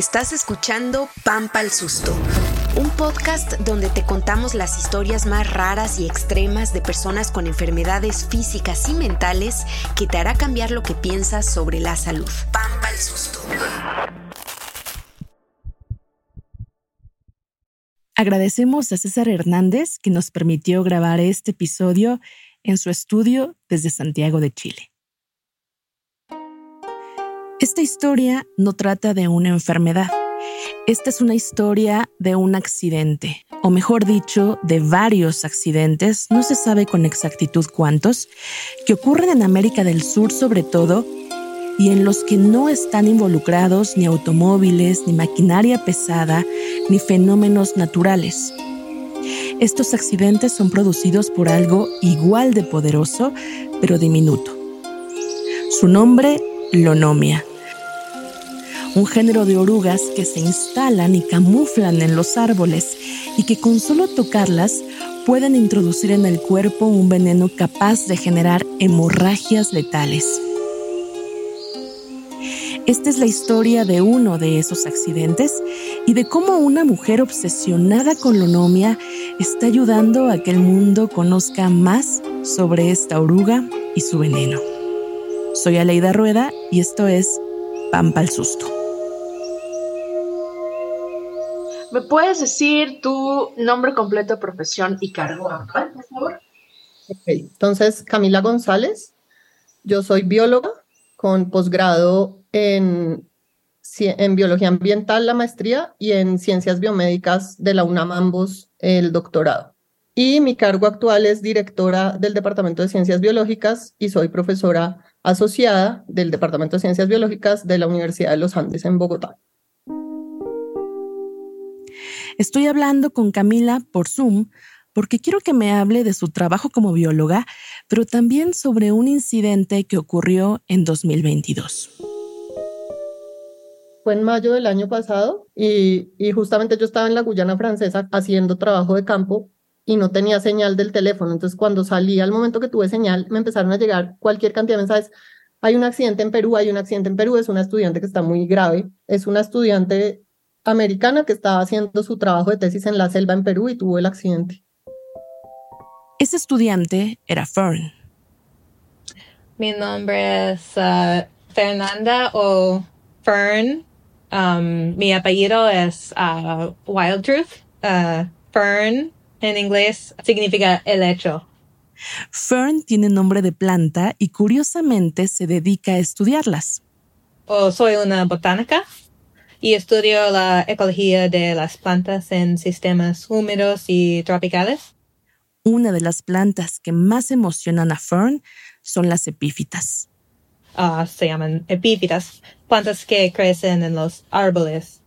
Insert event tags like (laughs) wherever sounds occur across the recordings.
Estás escuchando Pampa el Susto, un podcast donde te contamos las historias más raras y extremas de personas con enfermedades físicas y mentales que te hará cambiar lo que piensas sobre la salud. Pampa el Susto. Agradecemos a César Hernández que nos permitió grabar este episodio en su estudio desde Santiago de Chile. Esta historia no trata de una enfermedad. Esta es una historia de un accidente, o mejor dicho, de varios accidentes, no se sabe con exactitud cuántos, que ocurren en América del Sur sobre todo y en los que no están involucrados ni automóviles, ni maquinaria pesada, ni fenómenos naturales. Estos accidentes son producidos por algo igual de poderoso, pero diminuto. Su nombre, lonomia. Un género de orugas que se instalan y camuflan en los árboles y que con solo tocarlas pueden introducir en el cuerpo un veneno capaz de generar hemorragias letales. Esta es la historia de uno de esos accidentes y de cómo una mujer obsesionada con la onomia está ayudando a que el mundo conozca más sobre esta oruga y su veneno. Soy Aleida Rueda y esto es Pampa al Susto. ¿Me puedes decir tu nombre completo, profesión y cargo actual, por favor? Entonces, Camila González, yo soy bióloga con posgrado en, en biología ambiental la maestría y en ciencias biomédicas de la UNAM ambos el doctorado. Y mi cargo actual es directora del Departamento de Ciencias Biológicas y soy profesora asociada del Departamento de Ciencias Biológicas de la Universidad de los Andes en Bogotá. Estoy hablando con Camila por Zoom porque quiero que me hable de su trabajo como bióloga, pero también sobre un incidente que ocurrió en 2022 fue en mayo del año pasado y, justamente yo estaba en la Guyana francesa haciendo trabajo de campo y no tenía señal del teléfono. Entonces cuando salí al momento que tuve señal, me empezaron a llegar cualquier cantidad de mensajes. Hay un accidente en Perú, hay un accidente en Perú, es una estudiante que está muy grave, es una estudiante americana que estaba haciendo su trabajo de tesis en la selva en Perú y tuvo el accidente. Ese estudiante era Fern. Mi nombre es uh, Fernanda o Fern Um, mi apellido es uh, Wild Truth. Uh, Fern en inglés significa helecho. Fern tiene nombre de planta y curiosamente se dedica a estudiarlas. O soy una botánica y estudio la ecología de las plantas en sistemas húmedos y tropicales. Una de las plantas que más emocionan a Fern son las epífitas. Ah, se llaman epífitas, plantas que crecen en los árboles.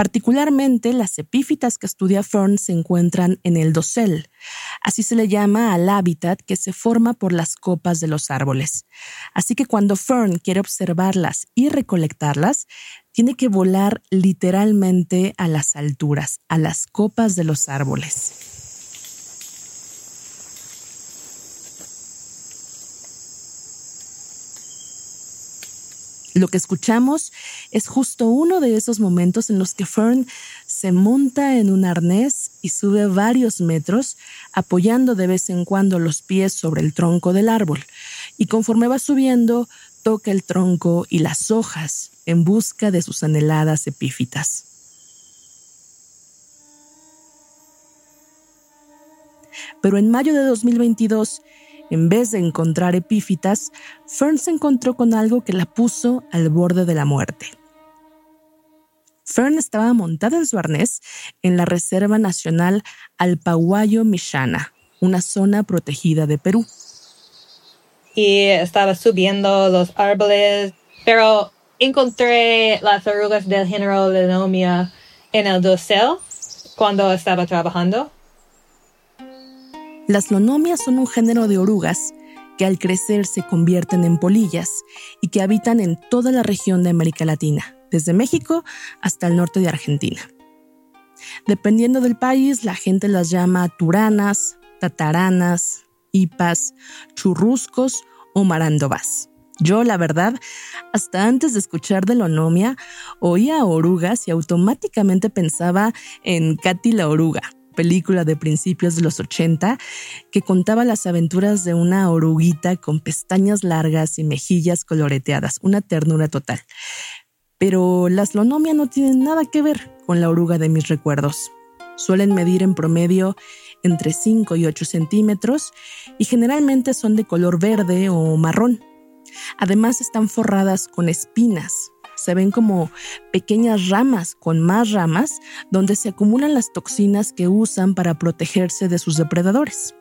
Particularmente las epífitas que estudia Fern se encuentran en el dosel. Así se le llama al hábitat que se forma por las copas de los árboles. Así que cuando Fern quiere observarlas y recolectarlas, tiene que volar literalmente a las alturas, a las copas de los árboles. Lo que escuchamos es justo uno de esos momentos en los que Fern se monta en un arnés y sube varios metros, apoyando de vez en cuando los pies sobre el tronco del árbol. Y conforme va subiendo, toca el tronco y las hojas en busca de sus anheladas epífitas. Pero en mayo de 2022, en vez de encontrar epífitas, Fern se encontró con algo que la puso al borde de la muerte. Fern estaba montada en su arnés en la Reserva Nacional Alpaguayo Mishana, una zona protegida de Perú. Y estaba subiendo los árboles, pero encontré las orugas del género Lenomia en el dosel cuando estaba trabajando. Las lonomias son un género de orugas que al crecer se convierten en polillas y que habitan en toda la región de América Latina, desde México hasta el norte de Argentina. Dependiendo del país, la gente las llama turanas, tataranas, hipas, churruscos o marandobas. Yo, la verdad, hasta antes de escuchar de Lonomia, oía orugas y automáticamente pensaba en Katy la oruga, película de principios de los 80 que contaba las aventuras de una oruguita con pestañas largas y mejillas coloreteadas, una ternura total. Pero las Lonomia no tienen nada que ver con la oruga de mis recuerdos. Suelen medir en promedio entre 5 y 8 centímetros y generalmente son de color verde o marrón. Además están forradas con espinas. Se ven como pequeñas ramas con más ramas donde se acumulan las toxinas que usan para protegerse de sus depredadores.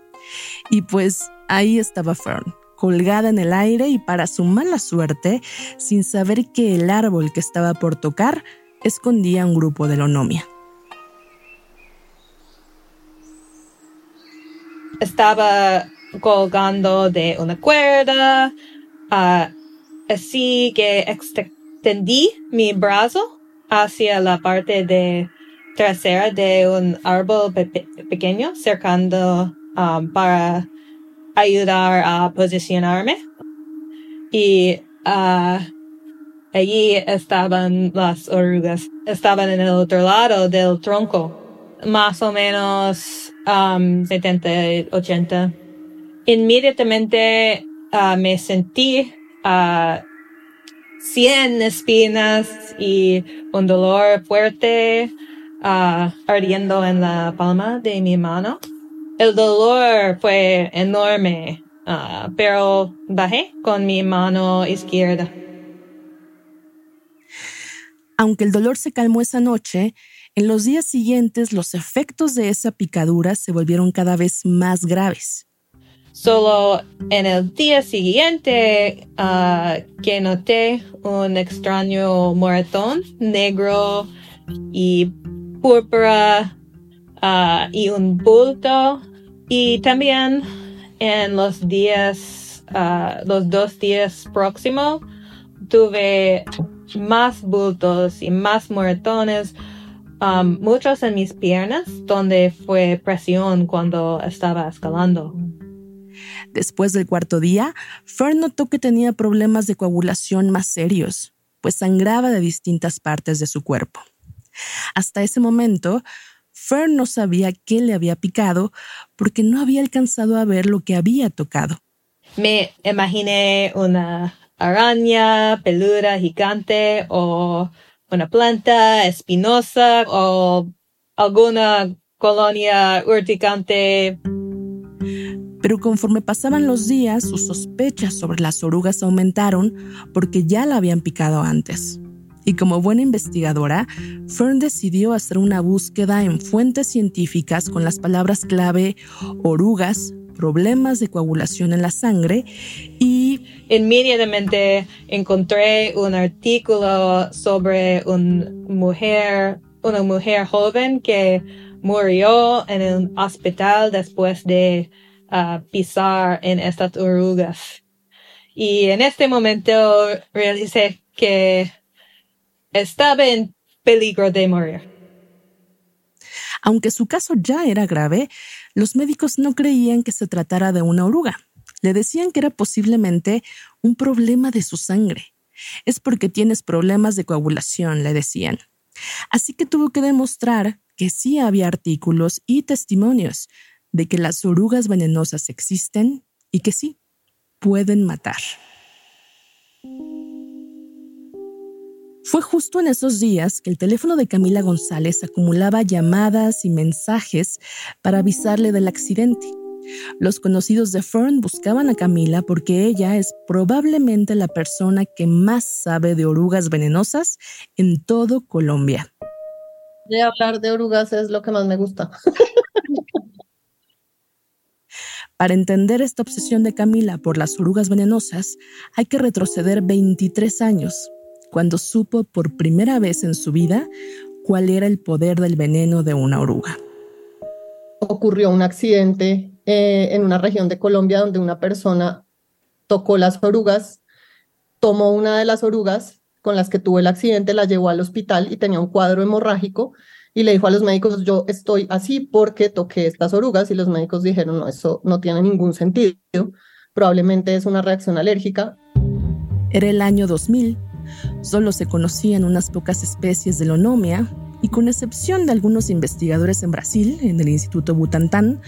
Y pues ahí estaba Fern, colgada en el aire y para su mala suerte, sin saber que el árbol que estaba por tocar escondía un grupo de lonomia. Estaba colgando de una cuerda, Ah, así que extendí mi brazo hacia la parte de trasera de un árbol pequeño, cercando um, para ayudar a posicionarme. Y uh, allí estaban las orugas. Estaban en el otro lado del tronco, más o menos um, 70, 80. Inmediatamente uh, me sentí uh, 100 espinas y un dolor fuerte uh, ardiendo en la palma de mi mano. El dolor fue enorme, uh, pero bajé con mi mano izquierda. Aunque el dolor se calmó esa noche, en los días siguientes los efectos de esa picadura se volvieron cada vez más graves. Solo en el día siguiente uh, que noté un extraño moretón negro y púrpura uh, y un bulto. Y también en los días, uh, los dos días próximos, tuve más bultos y más moretones, um, muchos en mis piernas, donde fue presión cuando estaba escalando. Después del cuarto día, Fern notó que tenía problemas de coagulación más serios, pues sangraba de distintas partes de su cuerpo. Hasta ese momento, Fern no sabía qué le había picado porque no había alcanzado a ver lo que había tocado. Me imaginé una araña peluda gigante o una planta espinosa o alguna colonia urticante pero conforme pasaban los días, sus sospechas sobre las orugas aumentaron porque ya la habían picado antes. Y como buena investigadora, Fern decidió hacer una búsqueda en fuentes científicas con las palabras clave orugas, problemas de coagulación en la sangre y inmediatamente encontré un artículo sobre una mujer, una mujer joven que murió en un hospital después de a pisar en estas orugas. Y en este momento realicé que estaba en peligro de morir. Aunque su caso ya era grave, los médicos no creían que se tratara de una oruga. Le decían que era posiblemente un problema de su sangre. Es porque tienes problemas de coagulación, le decían. Así que tuvo que demostrar que sí había artículos y testimonios de que las orugas venenosas existen y que sí, pueden matar. Fue justo en esos días que el teléfono de Camila González acumulaba llamadas y mensajes para avisarle del accidente. Los conocidos de Fern buscaban a Camila porque ella es probablemente la persona que más sabe de orugas venenosas en todo Colombia. De hablar de orugas es lo que más me gusta. (laughs) Para entender esta obsesión de Camila por las orugas venenosas, hay que retroceder 23 años, cuando supo por primera vez en su vida cuál era el poder del veneno de una oruga. Ocurrió un accidente eh, en una región de Colombia donde una persona tocó las orugas, tomó una de las orugas con las que tuvo el accidente, la llevó al hospital y tenía un cuadro hemorrágico y le dijo a los médicos, yo estoy así porque toqué estas orugas y los médicos dijeron, no, eso no tiene ningún sentido, probablemente es una reacción alérgica. Era el año 2000, solo se conocían unas pocas especies de lonomia y con excepción de algunos investigadores en Brasil, en el Instituto Butantan,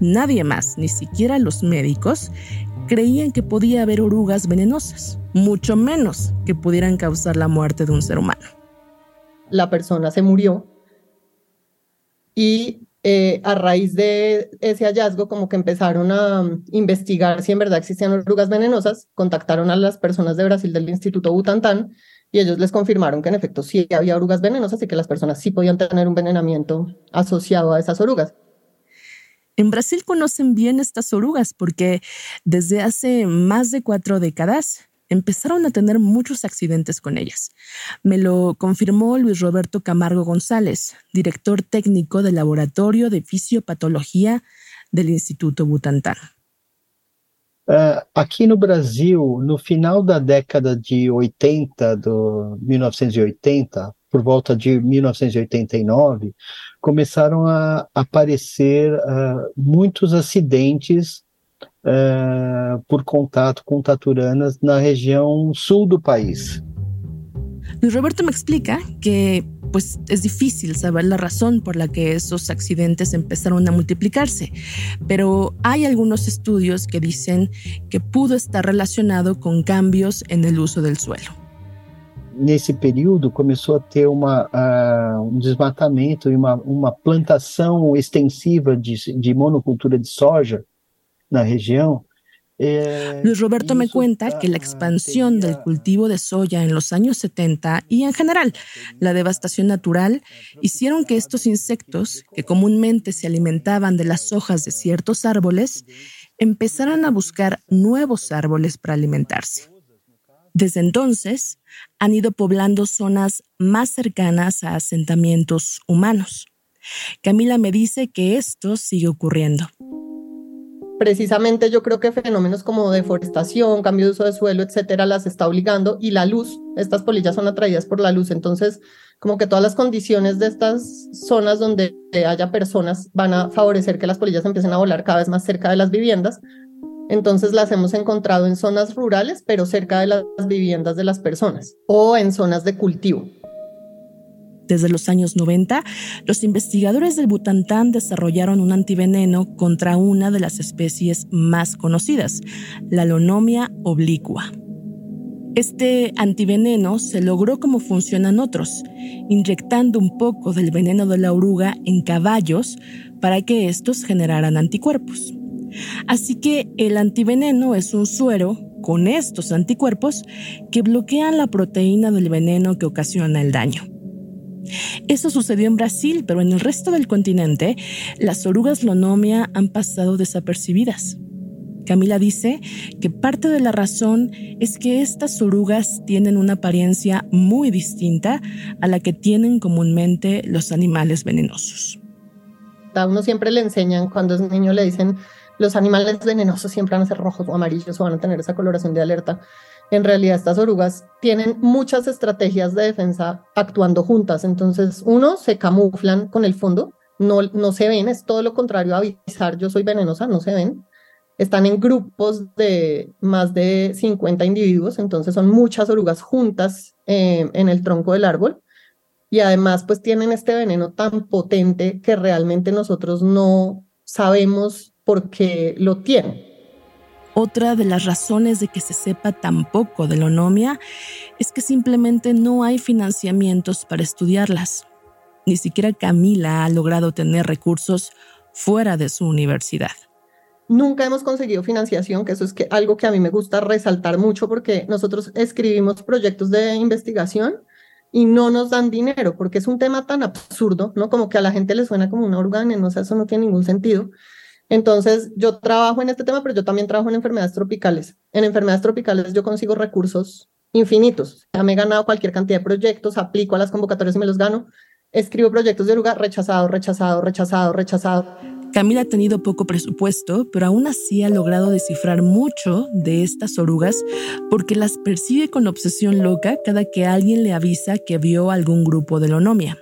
nadie más, ni siquiera los médicos, creían que podía haber orugas venenosas, mucho menos que pudieran causar la muerte de un ser humano. La persona se murió y eh, a raíz de ese hallazgo como que empezaron a um, investigar si en verdad existían orugas venenosas, contactaron a las personas de Brasil del Instituto Butantan y ellos les confirmaron que en efecto sí había orugas venenosas y que las personas sí podían tener un envenenamiento asociado a esas orugas. En Brasil conocen bien estas orugas porque desde hace más de cuatro décadas empezaron a tener muchos accidentes con ellas. Me lo confirmó Luis Roberto Camargo González, director técnico del Laboratorio de Fisiopatología del Instituto Butantan. Uh, aqui no Brasil, no final da década de 80, do 1980, por volta de 1989, começaram a aparecer uh, muitos acidentes uh, por contato com taturanas na região sul do país. Roberto me explica que pues es difícil saber la razón por la que esos accidentes empezaron a multiplicarse, pero hay algunos estudios que dicen que pudo estar relacionado con cambios en el uso del suelo. Nesse período começou a ter uma, uh, um desmatamento e uma, uma plantação extensiva de, de monocultura de soja Luis Roberto me cuenta que la expansión del cultivo de soya en los años 70 y en general la devastación natural hicieron que estos insectos, que comúnmente se alimentaban de las hojas de ciertos árboles, empezaran a buscar nuevos árboles para alimentarse. Desde entonces, han ido poblando zonas más cercanas a asentamientos humanos. Camila me dice que esto sigue ocurriendo precisamente yo creo que fenómenos como deforestación, cambio de uso de suelo, etcétera, las está obligando y la luz, estas polillas son atraídas por la luz, entonces como que todas las condiciones de estas zonas donde haya personas van a favorecer que las polillas empiecen a volar cada vez más cerca de las viviendas. Entonces las hemos encontrado en zonas rurales, pero cerca de las viviendas de las personas o en zonas de cultivo. Desde los años 90, los investigadores del Butantán desarrollaron un antiveneno contra una de las especies más conocidas, la Lonomia oblicua. Este antiveneno se logró como funcionan otros, inyectando un poco del veneno de la oruga en caballos para que estos generaran anticuerpos. Así que el antiveneno es un suero con estos anticuerpos que bloquean la proteína del veneno que ocasiona el daño. Eso sucedió en Brasil, pero en el resto del continente, las orugas lonomia han pasado desapercibidas. Camila dice que parte de la razón es que estas orugas tienen una apariencia muy distinta a la que tienen comúnmente los animales venenosos. A uno siempre le enseñan, cuando es niño le dicen, los animales venenosos siempre van a ser rojos o amarillos o van a tener esa coloración de alerta en realidad estas orugas tienen muchas estrategias de defensa actuando juntas. Entonces, uno, se camuflan con el fondo, no, no se ven, es todo lo contrario a avisar yo soy venenosa, no se ven. Están en grupos de más de 50 individuos, entonces son muchas orugas juntas eh, en el tronco del árbol. Y además, pues tienen este veneno tan potente que realmente nosotros no sabemos por qué lo tienen. Otra de las razones de que se sepa tan poco de la onomia es que simplemente no hay financiamientos para estudiarlas. Ni siquiera Camila ha logrado tener recursos fuera de su universidad. Nunca hemos conseguido financiación, que eso es algo que a mí me gusta resaltar mucho porque nosotros escribimos proyectos de investigación y no nos dan dinero porque es un tema tan absurdo, ¿no? Como que a la gente le suena como un órgano, eso no tiene ningún sentido. Entonces, yo trabajo en este tema, pero yo también trabajo en enfermedades tropicales. En enfermedades tropicales yo consigo recursos infinitos. Ya me he ganado cualquier cantidad de proyectos, aplico a las convocatorias y me los gano. Escribo proyectos de lugar rechazado, rechazado, rechazado, rechazado. Camila ha tenido poco presupuesto, pero aún así ha logrado descifrar mucho de estas orugas porque las persigue con obsesión loca cada que alguien le avisa que vio algún grupo de lonomia.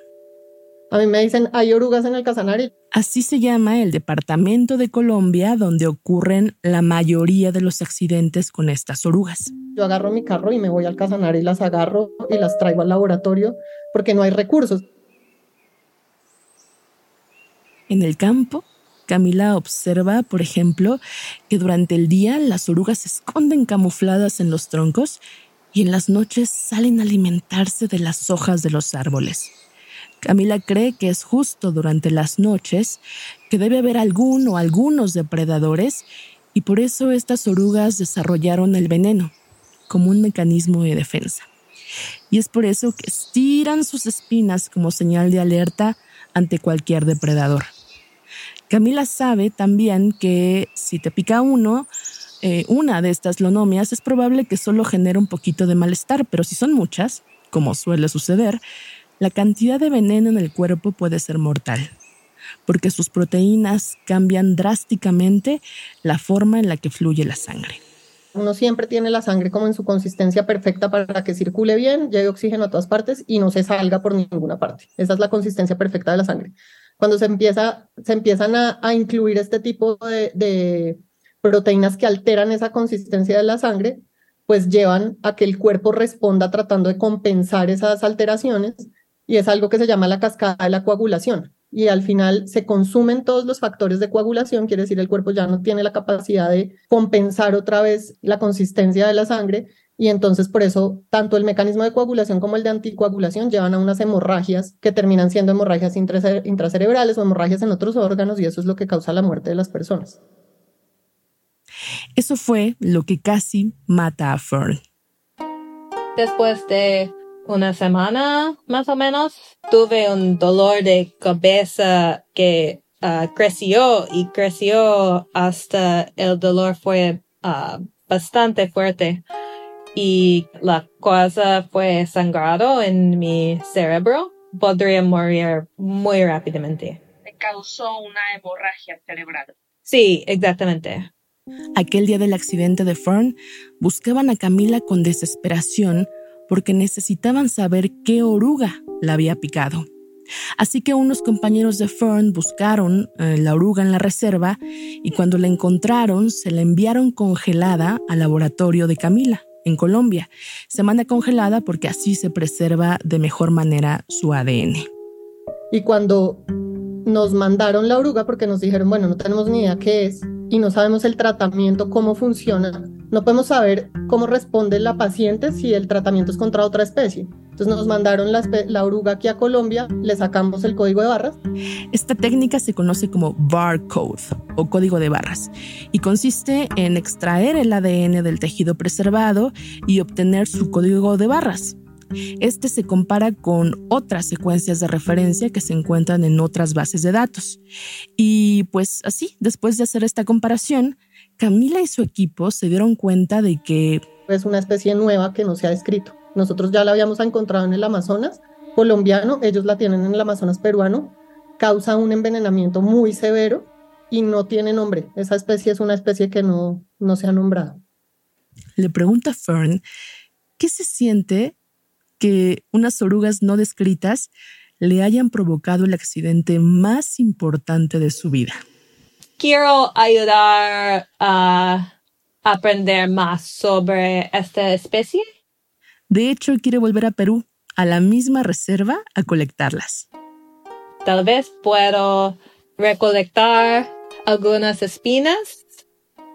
A mí me dicen, hay orugas en el Casanare. Así se llama el departamento de Colombia donde ocurren la mayoría de los accidentes con estas orugas. yo agarro mi carro y me voy al Casanare y las agarro y las traigo al laboratorio porque no hay recursos. En el campo, Camila observa, por ejemplo, que durante el día las orugas se esconden camufladas en los troncos y en las noches salen a alimentarse de las hojas de los árboles. Camila cree que es justo durante las noches que debe haber algún o algunos depredadores y por eso estas orugas desarrollaron el veneno como un mecanismo de defensa. Y es por eso que estiran sus espinas como señal de alerta ante cualquier depredador. Camila sabe también que si te pica uno, eh, una de estas lonomias, es probable que solo genere un poquito de malestar, pero si son muchas, como suele suceder, la cantidad de veneno en el cuerpo puede ser mortal, porque sus proteínas cambian drásticamente la forma en la que fluye la sangre. Uno siempre tiene la sangre como en su consistencia perfecta para que circule bien, llegue oxígeno a todas partes y no se salga por ninguna parte. Esa es la consistencia perfecta de la sangre. Cuando se, empieza, se empiezan a, incluir este tipo de, de proteínas que alteran esa consistencia de la sangre, pues llevan a que el cuerpo responda tratando de compensar esas alteraciones y es algo que se llama la cascada de la coagulación y al final se consumen todos los factores de coagulación, quiere decir el cuerpo ya no tiene la capacidad de compensar otra vez la consistencia de la sangre y entonces por eso tanto el mecanismo de coagulación como el de anticoagulación llevan a unas hemorragias que terminan siendo hemorragias intracerebrales o hemorragias en otros órganos y eso es lo que causa la muerte de las personas. Eso fue lo que casi mata a Fern. Después de una semana más o menos, tuve un dolor de cabeza que ah, creció y creció hasta el dolor fue ah, bastante fuerte y la cosa fue sangrado en mi cerebro. Podría morir muy rápidamente. Me causó una hemorragia cerebral. Sí, exactamente. Aquel día del accidente de Fern, buscaban a Camila con desesperación porque necesitaban saber qué oruga la había picado. Así que unos compañeros de Fern buscaron eh, la oruga en la reserva y cuando la encontraron se la enviaron congelada al laboratorio de Camila, en Colombia. Se manda congelada porque así se preserva de mejor manera su ADN. Y cuando nos mandaron la oruga, porque nos dijeron, bueno, no tenemos ni idea qué es y no sabemos el tratamiento, cómo funciona, no podemos saber cómo responde la paciente si el tratamiento es contra otra especie. Entonces nos mandaron la, oruga aquí a Colombia, le sacamos el código de barras. Esta técnica se conoce como barcode o código de barras y consiste en extraer el ADN del tejido preservado y obtener su código de barras. Este se compara con otras secuencias de referencia que se encuentran en otras bases de datos. Y pues así, después de hacer esta comparación, Camila y su equipo se dieron cuenta de que... Es una especie nueva que no se ha descrito. Nosotros ya la habíamos encontrado en el Amazonas colombiano, ellos la tienen en el Amazonas peruano, causa un envenenamiento muy severo y no tiene nombre. Esa especie es una especie que no, no se ha nombrado. Le pregunta Fern, ¿qué se siente que unas orugas no descritas le hayan provocado el accidente más importante de su vida? Quiero ayudar a aprender más sobre esta especie. De hecho, quiere volver a Perú, a la misma reserva, a colectarlas. Tal vez puedo recolectar algunas espinas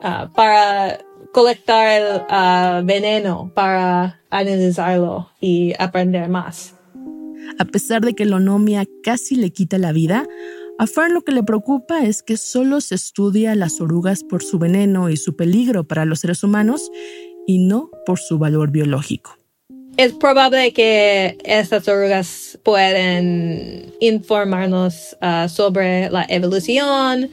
ah, para colectar el ah, veneno, para analizarlo y aprender más. A pesar de que la onomia casi le quita la vida, a Fern lo que le preocupa es que solo se estudia a las orugas por su veneno y su peligro para los seres humanos y no por su valor biológico. Es probable que estas orugas pueden informarnos ah, sobre la evolución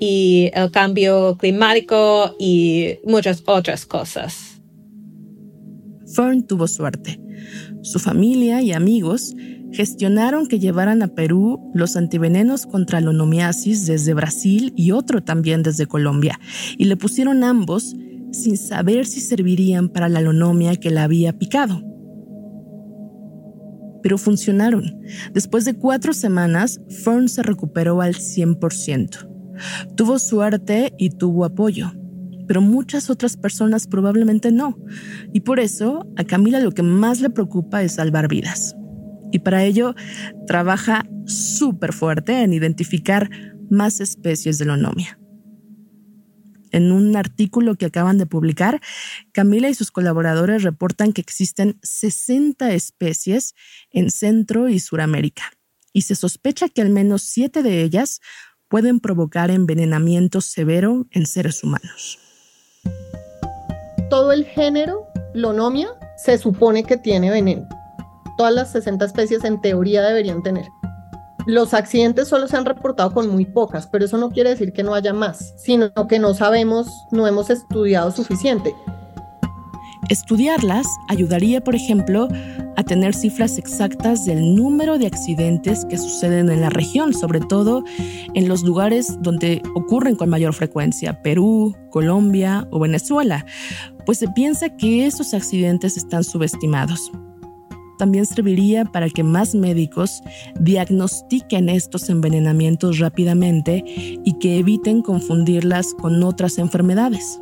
y el cambio climático y muchas otras cosas. Fern tuvo suerte. Su familia y amigos gestionaron que llevaran a Perú los antivenenos contra la onomiasis desde Brasil y otro también desde Colombia, y le pusieron ambos sin saber si servirían para la lonomia que la había picado. Pero funcionaron. Después de cuatro semanas, Fern se recuperó al 100%. Tuvo suerte y tuvo apoyo. pero muchas otras personas probablemente no. Y por eso a Camila lo que más le preocupa es salvar vidas. Y para ello trabaja súper fuerte en identificar más especies de lonomia. En un artículo que acaban de publicar, Camila y sus colaboradores reportan que existen 60 especies en Centro y Suramérica, y se sospecha que al menos siete de ellas pueden provocar envenenamiento severo en seres humanos. Todo el género Lonomia se supone que tiene veneno. Todas las 60 especies en teoría deberían tener. Los accidentes solo se han reportado con muy pocas, pero eso no quiere decir que no haya más, sino que no sabemos, no hemos estudiado suficiente. Estudiarlas ayudaría, por ejemplo, a tener cifras exactas del número de accidentes que suceden en la región, sobre todo en los lugares donde ocurren con mayor frecuencia, Perú, Colombia o Venezuela, pues se piensa que esos accidentes están subestimados también serviría para que más médicos diagnostiquen estos envenenamientos rápidamente y que eviten confundirlas con otras enfermedades.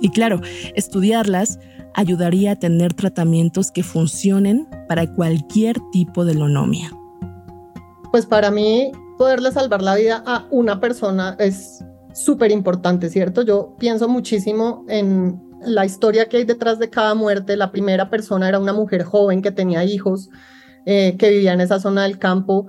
Y claro, estudiarlas ayudaría a tener tratamientos que funcionen para cualquier tipo de lonomia. Pues para mí, poderle salvar la vida a una persona es súper importante, ¿cierto? Yo pienso muchísimo en la historia que hay detrás de cada muerte. La primera persona era una mujer joven que tenía hijos, eh, que vivía en esa zona del campo.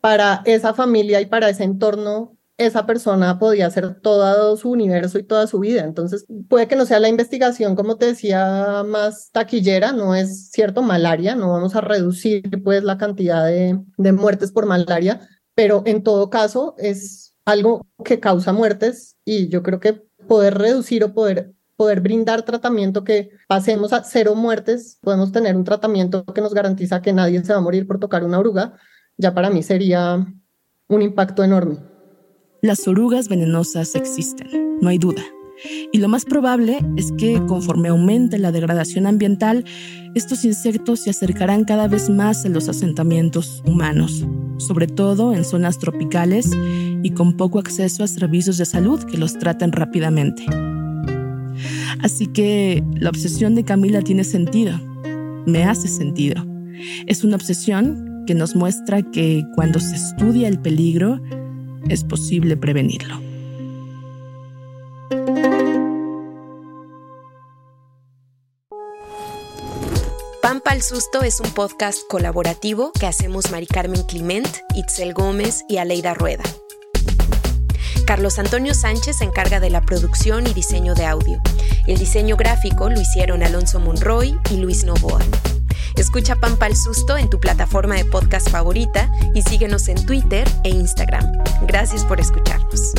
Para esa familia y para ese entorno, esa persona podía ser todo su universo y toda su vida. Entonces, puede que no sea la investigación, como te decía, más taquillera, no es cierto, malaria, no vamos a reducir pues la cantidad de, de muertes por malaria, pero en todo caso es algo que causa muertes y yo creo que poder reducir o poder poder brindar tratamiento que pasemos a cero muertes, podemos tener un tratamiento que nos garantiza que nadie se va a morir por tocar una oruga, ya para mí sería un impacto enorme. Las orugas venenosas existen, no hay duda. Y lo más probable es que conforme aumente la degradación ambiental, estos insectos se acercarán cada vez más a los asentamientos humanos, sobre todo en zonas tropicales y con poco acceso a servicios de salud que los traten rápidamente. Así que la obsesión de Camila tiene sentido, me hace sentido. Es una obsesión que nos muestra que cuando se estudia el peligro, es posible prevenirlo. Pampa al Susto es un podcast colaborativo que hacemos Mari Carmen Clement, Itzel Gómez y Aleida Rueda. Carlos Antonio Sánchez se encarga de la producción y diseño de audio. El diseño gráfico lo hicieron Alonso Monroy y Luis Novoa. Escucha Pampa al Susto en tu plataforma de podcast favorita y síguenos en Twitter e Instagram. Gracias por escucharnos.